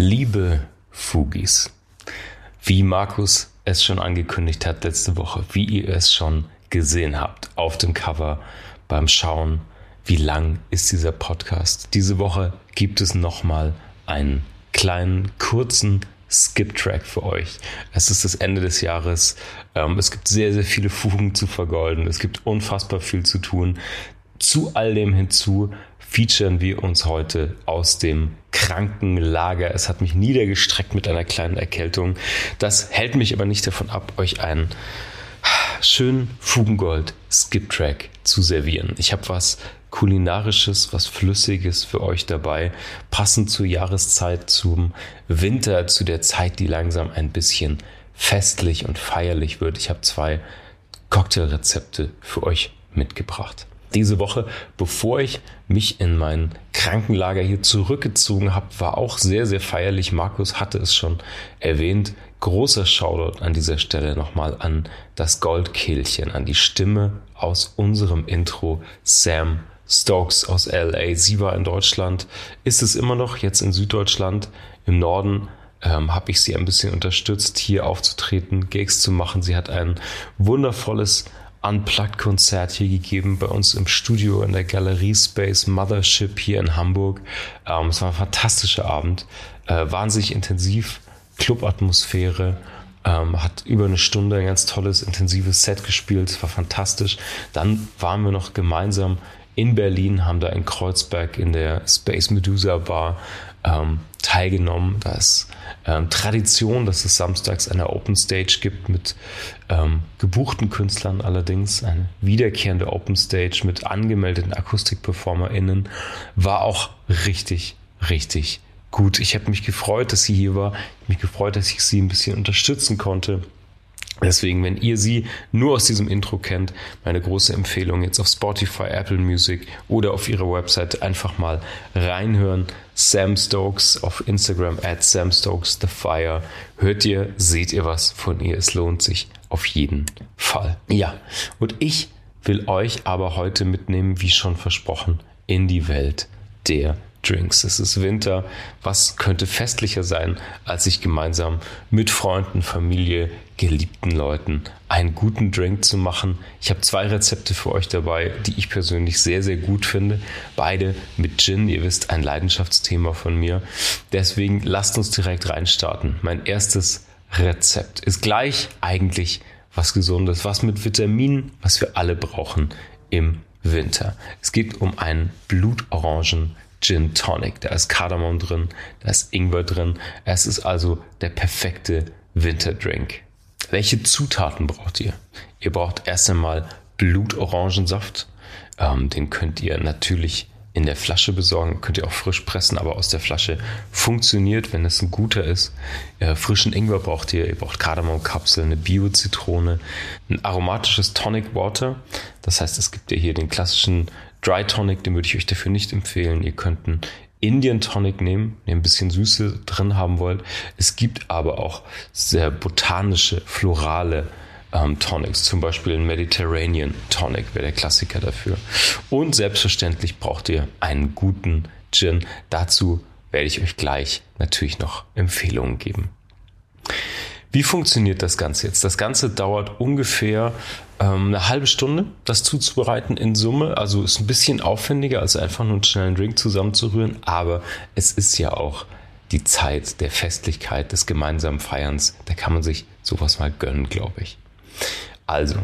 Liebe Fugis, wie Markus es schon angekündigt hat letzte Woche, wie ihr es schon gesehen habt auf dem Cover beim Schauen, wie lang ist dieser Podcast? Diese Woche gibt es nochmal einen kleinen, kurzen Skip-Track für euch. Es ist das Ende des Jahres. Ähm, es gibt sehr, sehr viele Fugen zu vergolden. Es gibt unfassbar viel zu tun. Zu all dem hinzu featuren wir uns heute aus dem Krankenlager. Es hat mich niedergestreckt mit einer kleinen Erkältung. Das hält mich aber nicht davon ab, euch einen schönen Fugengold Skip Track zu servieren. Ich habe was kulinarisches, was flüssiges für euch dabei, passend zur Jahreszeit, zum Winter, zu der Zeit, die langsam ein bisschen festlich und feierlich wird. Ich habe zwei Cocktailrezepte für euch mitgebracht diese Woche, bevor ich mich in mein Krankenlager hier zurückgezogen habe, war auch sehr, sehr feierlich. Markus hatte es schon erwähnt. Großer Shoutout an dieser Stelle nochmal an das Goldkehlchen, an die Stimme aus unserem Intro, Sam Stokes aus LA. Sie war in Deutschland, ist es immer noch, jetzt in Süddeutschland, im Norden. Ähm, habe ich sie ein bisschen unterstützt, hier aufzutreten, Gigs zu machen. Sie hat ein wundervolles Unplugged-Konzert hier gegeben bei uns im Studio in der Galerie Space Mothership hier in Hamburg. Ähm, es war ein fantastischer Abend, äh, wahnsinnig intensiv, Clubatmosphäre, ähm, hat über eine Stunde ein ganz tolles, intensives Set gespielt, es war fantastisch. Dann waren wir noch gemeinsam in Berlin, haben da in Kreuzberg in der Space Medusa Bar ähm, teilgenommen. Da ist ähm, Tradition, dass es samstags eine Open Stage gibt mit ähm, gebuchten Künstlern allerdings. Eine wiederkehrende Open Stage mit angemeldeten AkustikperformerInnen war auch richtig, richtig gut. Ich habe mich gefreut, dass sie hier war. Ich habe mich gefreut, dass ich sie ein bisschen unterstützen konnte. Deswegen, wenn ihr sie nur aus diesem Intro kennt, meine große Empfehlung jetzt auf Spotify, Apple Music oder auf ihrer Website einfach mal reinhören. Sam Stokes auf Instagram at Sam Stokes The Fire. Hört ihr, seht ihr was von ihr? Es lohnt sich auf jeden Fall. Ja, und ich will euch aber heute mitnehmen, wie schon versprochen, in die Welt der Drinks. Es ist Winter. Was könnte festlicher sein, als sich gemeinsam mit Freunden, Familie, geliebten Leuten einen guten Drink zu machen? Ich habe zwei Rezepte für euch dabei, die ich persönlich sehr, sehr gut finde. Beide mit Gin. Ihr wisst, ein Leidenschaftsthema von mir. Deswegen lasst uns direkt reinstarten. Mein erstes Rezept ist gleich eigentlich was Gesundes, was mit Vitaminen, was wir alle brauchen im Winter. Es geht um einen Blutorangen Gin Tonic. Da ist Kardamom drin, da ist Ingwer drin. Es ist also der perfekte Winterdrink. Welche Zutaten braucht ihr? Ihr braucht erst einmal Blutorangensaft. Ähm, den könnt ihr natürlich in der Flasche besorgen, könnt ihr auch frisch pressen, aber aus der Flasche funktioniert, wenn es ein guter ist. Äh, frischen Ingwer braucht ihr, ihr braucht Kardamomkapsel, eine Bio-Zitrone, ein aromatisches Tonic Water. Das heißt, es gibt ja hier den klassischen Dry Tonic, den würde ich euch dafür nicht empfehlen. Ihr könnt einen Indian Tonic nehmen, wenn ihr ein bisschen Süße drin haben wollt. Es gibt aber auch sehr botanische, florale ähm, Tonics, zum Beispiel ein Mediterranean Tonic wäre der Klassiker dafür. Und selbstverständlich braucht ihr einen guten Gin. Dazu werde ich euch gleich natürlich noch Empfehlungen geben. Wie funktioniert das Ganze jetzt? Das Ganze dauert ungefähr ähm, eine halbe Stunde, das zuzubereiten in Summe. Also ist ein bisschen aufwendiger, als einfach nur einen schnellen Drink zusammenzurühren. Aber es ist ja auch die Zeit der Festlichkeit, des gemeinsamen Feierns. Da kann man sich sowas mal gönnen, glaube ich. Also,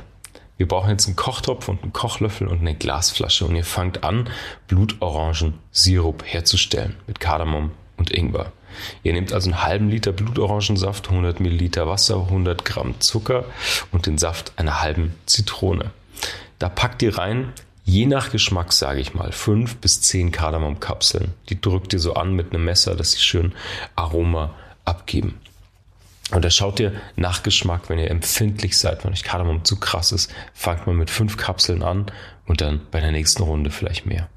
wir brauchen jetzt einen Kochtopf und einen Kochlöffel und eine Glasflasche und ihr fangt an, Blutorangensirup herzustellen mit Kardamom und Ingwer. Ihr nehmt also einen halben Liter Blutorangensaft, 100 Milliliter Wasser, 100 Gramm Zucker und den Saft einer halben Zitrone. Da packt ihr rein je nach Geschmack, sage ich mal, fünf bis zehn Kardamomkapseln. Die drückt ihr so an mit einem Messer, dass sie schön Aroma abgeben. Und da schaut ihr nach Geschmack, wenn ihr empfindlich seid, wenn euch Kardamom zu krass ist, fangt mal mit fünf Kapseln an und dann bei der nächsten Runde vielleicht mehr.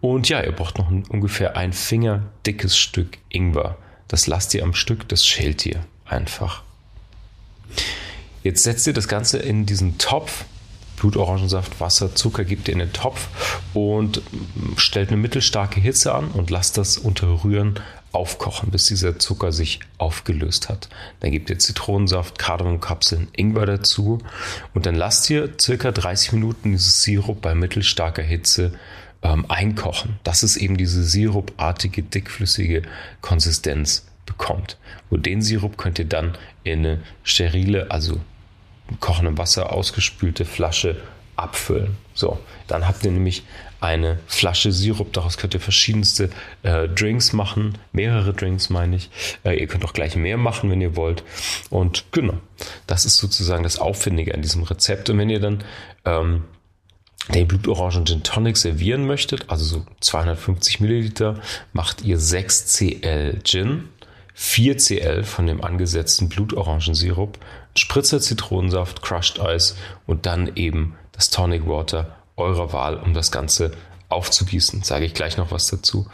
Und ja, ihr braucht noch ein, ungefähr ein Finger dickes Stück Ingwer. Das lasst ihr am Stück, das schält ihr einfach. Jetzt setzt ihr das Ganze in diesen Topf. Blutorangensaft, Wasser, Zucker gebt ihr in den Topf und stellt eine mittelstarke Hitze an und lasst das unter Rühren aufkochen, bis dieser Zucker sich aufgelöst hat. Dann gebt ihr Zitronensaft, Kardamomkapseln, Ingwer dazu und dann lasst ihr circa 30 Minuten dieses Sirup bei mittelstarker Hitze ähm, einkochen, dass es eben diese sirupartige, dickflüssige Konsistenz bekommt. Und den Sirup könnt ihr dann in eine sterile, also kochendem Wasser ausgespülte Flasche abfüllen. So, dann habt ihr nämlich eine Flasche Sirup. Daraus könnt ihr verschiedenste äh, Drinks machen, mehrere Drinks meine ich. Äh, ihr könnt auch gleich mehr machen, wenn ihr wollt. Und genau, das ist sozusagen das Aufwendige an diesem Rezept. Und wenn ihr dann ähm, den Blutorangen Gin Tonic servieren möchtet, also so 250 Milliliter, macht ihr 6 Cl Gin, 4 Cl von dem angesetzten Blutorangensirup, Spritzer Zitronensaft, Crushed Ice und dann eben das Tonic Water eurer Wahl, um das Ganze aufzugießen. Sage ich gleich noch was dazu.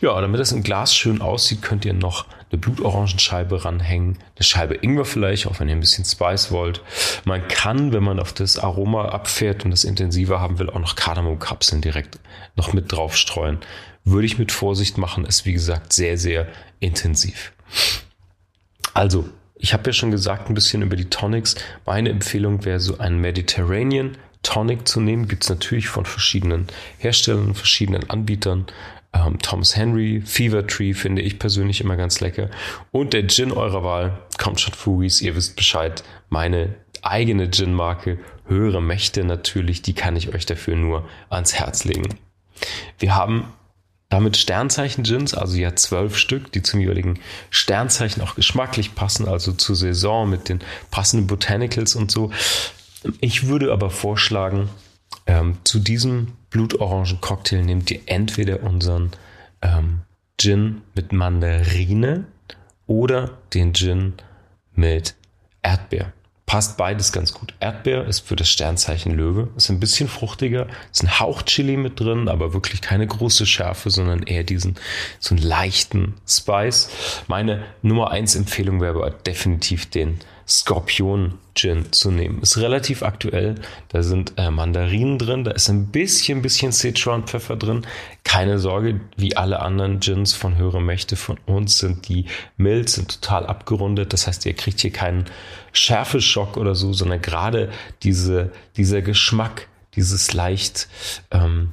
Ja, damit das im Glas schön aussieht, könnt ihr noch eine Blutorangenscheibe ranhängen, eine Scheibe Ingwer vielleicht, auch wenn ihr ein bisschen Spice wollt. Man kann, wenn man auf das Aroma abfährt und das intensiver haben will, auch noch Kardamomkapseln direkt noch mit drauf streuen. Würde ich mit Vorsicht machen, ist wie gesagt sehr, sehr intensiv. Also, ich habe ja schon gesagt, ein bisschen über die Tonics. Meine Empfehlung wäre so ein Mediterranean Tonic zu nehmen. Gibt es natürlich von verschiedenen Herstellern, verschiedenen Anbietern. Ähm, Thomas Henry, Fever Tree finde ich persönlich immer ganz lecker. Und der Gin eurer Wahl, kommt schon Fugis, ihr wisst Bescheid. Meine eigene Gin-Marke, höhere Mächte natürlich, die kann ich euch dafür nur ans Herz legen. Wir haben damit Sternzeichen-Gins, also ja zwölf Stück, die zum jeweiligen Sternzeichen auch geschmacklich passen, also zur Saison mit den passenden Botanicals und so. Ich würde aber vorschlagen, ähm, zu diesem Blutorangen-Cocktail nehmt ihr entweder unseren ähm, Gin mit Mandarine oder den Gin mit Erdbeer. Passt beides ganz gut. Erdbeer ist für das Sternzeichen Löwe, ist ein bisschen fruchtiger, ist ein Hauch Chili mit drin, aber wirklich keine große Schärfe, sondern eher diesen so einen leichten Spice. Meine Nummer eins Empfehlung wäre aber definitiv den Skorpion Gin zu nehmen. Ist relativ aktuell. Da sind äh, Mandarinen drin, da ist ein bisschen, bisschen Sichuan Pfeffer drin. Keine Sorge, wie alle anderen Gins von Höhere Mächte von uns sind die mild, sind total abgerundet. Das heißt, ihr kriegt hier keinen Schärfeschock oder so, sondern gerade diese, dieser Geschmack, dieses leicht, ähm,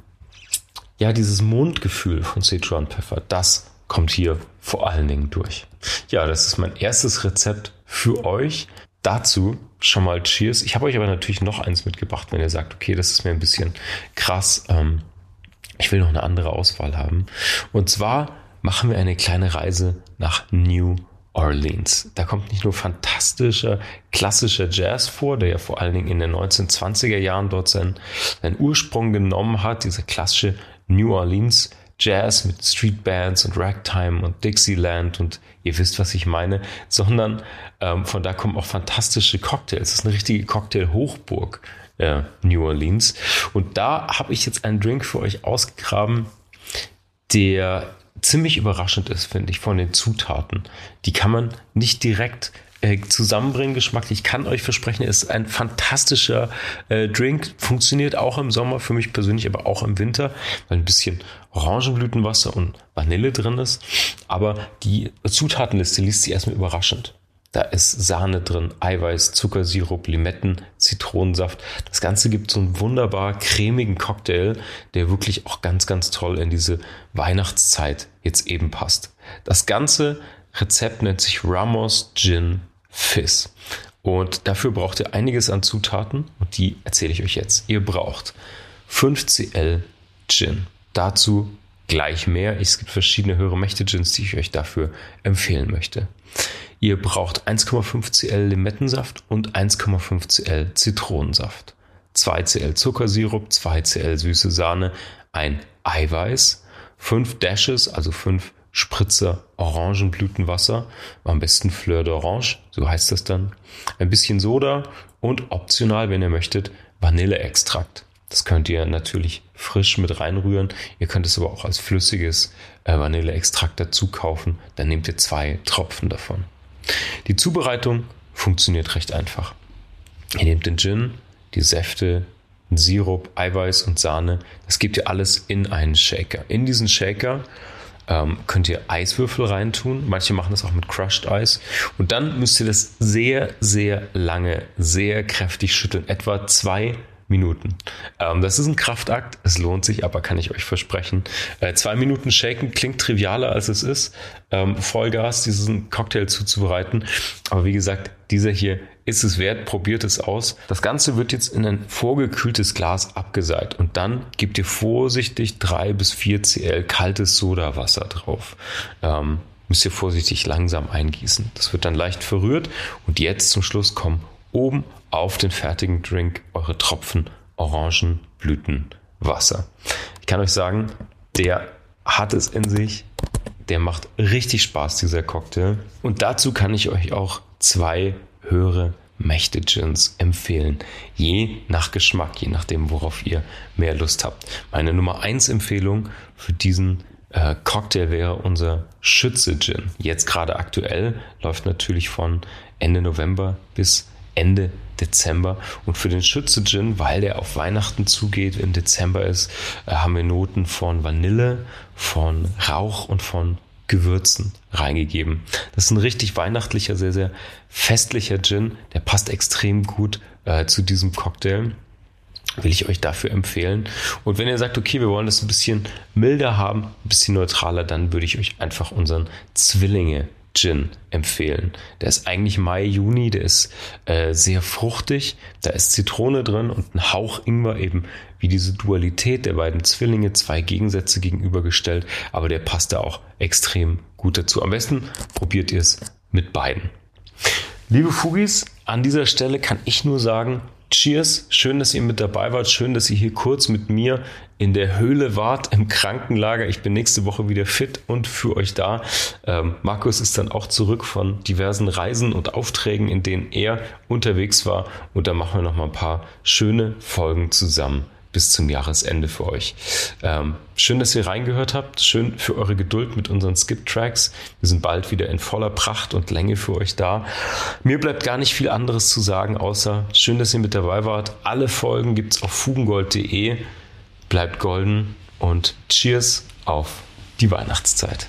ja, dieses Mundgefühl von Sichuan Pfeffer, das kommt hier vor allen Dingen durch. Ja, das ist mein erstes Rezept für euch. Dazu schon mal Cheers. Ich habe euch aber natürlich noch eins mitgebracht, wenn ihr sagt, okay, das ist mir ein bisschen krass. Ähm, ich will noch eine andere Auswahl haben. Und zwar machen wir eine kleine Reise nach New Orleans. Da kommt nicht nur fantastischer, klassischer Jazz vor, der ja vor allen Dingen in den 1920er Jahren dort seinen, seinen Ursprung genommen hat, dieser klassische New Orleans Jazz mit Street Bands und Ragtime und Dixieland und ihr wisst, was ich meine, sondern ähm, von da kommen auch fantastische Cocktails. Das ist eine richtige Cocktail-Hochburg, äh, New Orleans. Und da habe ich jetzt einen Drink für euch ausgegraben, der ziemlich überraschend ist, finde ich, von den Zutaten. Die kann man nicht direkt äh, zusammenbringen geschmacklich. Ich kann euch versprechen, ist ein fantastischer äh, Drink. Funktioniert auch im Sommer für mich persönlich, aber auch im Winter, weil ein bisschen Orangenblütenwasser und Vanille drin ist. Aber die Zutatenliste liest sich erstmal überraschend. Da ist Sahne drin, Eiweiß, Zuckersirup, Limetten, Zitronensaft. Das Ganze gibt so einen wunderbar cremigen Cocktail, der wirklich auch ganz, ganz toll in diese Weihnachtszeit jetzt eben passt. Das Ganze Rezept nennt sich Ramos Gin Fizz. Und dafür braucht ihr einiges an Zutaten und die erzähle ich euch jetzt. Ihr braucht 5 Cl Gin. Dazu gleich mehr. Es gibt verschiedene höhere Mächte Gins, die ich euch dafür empfehlen möchte. Ihr braucht 1,5 Cl Limettensaft und 1,5 Cl Zitronensaft. 2 Cl Zuckersirup, 2 Cl süße Sahne, ein Eiweiß, 5 Dashes, also 5 Spritzer Orangenblütenwasser, am besten Fleur d'Orange, so heißt das dann, ein bisschen Soda und optional, wenn ihr möchtet, Vanilleextrakt. Das könnt ihr natürlich frisch mit reinrühren. Ihr könnt es aber auch als flüssiges äh, Vanilleextrakt dazu kaufen. Dann nehmt ihr zwei Tropfen davon. Die Zubereitung funktioniert recht einfach. Ihr nehmt den Gin, die Säfte, Sirup, Eiweiß und Sahne. Das gebt ihr alles in einen Shaker. In diesen Shaker ähm, könnt ihr Eiswürfel reintun. Manche machen das auch mit Crushed Eis. Und dann müsst ihr das sehr, sehr lange, sehr kräftig schütteln. Etwa zwei Minuten. Ähm, das ist ein Kraftakt, es lohnt sich, aber kann ich euch versprechen. Äh, zwei Minuten Shaken klingt trivialer als es ist, ähm, Vollgas diesen Cocktail zuzubereiten. Aber wie gesagt, dieser hier ist es wert, probiert es aus. Das Ganze wird jetzt in ein vorgekühltes Glas abgeseit und dann gebt ihr vorsichtig drei bis vier Cl kaltes Sodawasser drauf. Ähm, müsst ihr vorsichtig langsam eingießen. Das wird dann leicht verrührt und jetzt zum Schluss kommen oben auf den fertigen Drink eure Tropfen Orangenblütenwasser. Ich kann euch sagen, der hat es in sich. Der macht richtig Spaß, dieser Cocktail. Und dazu kann ich euch auch zwei höhere Mächte Gins empfehlen. Je nach Geschmack, je nachdem, worauf ihr mehr Lust habt. Meine Nummer 1 Empfehlung für diesen äh, Cocktail wäre unser Schütze Gin. Jetzt gerade aktuell läuft natürlich von Ende November bis Ende Dezember. Und für den Schütze Gin, weil der auf Weihnachten zugeht, im Dezember ist, äh, haben wir Noten von Vanille, von Rauch und von Gewürzen reingegeben. Das ist ein richtig weihnachtlicher, sehr, sehr festlicher Gin. Der passt extrem gut äh, zu diesem Cocktail. Will ich euch dafür empfehlen. Und wenn ihr sagt, okay, wir wollen das ein bisschen milder haben, ein bisschen neutraler, dann würde ich euch einfach unseren Zwillinge Gin empfehlen. Der ist eigentlich Mai, Juni, der ist äh, sehr fruchtig, da ist Zitrone drin und ein Hauch Ingwer eben wie diese Dualität der beiden Zwillinge, zwei Gegensätze gegenübergestellt, aber der passt da auch extrem gut dazu. Am besten probiert ihr es mit beiden. Liebe Fugis, an dieser Stelle kann ich nur sagen, Cheers, schön, dass ihr mit dabei wart, schön, dass ihr hier kurz mit mir in der Höhle wart, im Krankenlager. Ich bin nächste Woche wieder fit und für euch da. Ähm, Markus ist dann auch zurück von diversen Reisen und Aufträgen, in denen er unterwegs war. Und da machen wir noch mal ein paar schöne Folgen zusammen bis zum Jahresende für euch. Ähm, schön, dass ihr reingehört habt. Schön für eure Geduld mit unseren Skip-Tracks. Wir sind bald wieder in voller Pracht und Länge für euch da. Mir bleibt gar nicht viel anderes zu sagen, außer schön, dass ihr mit dabei wart. Alle Folgen gibt's auf fugengold.de. Bleibt golden und Cheers auf die Weihnachtszeit.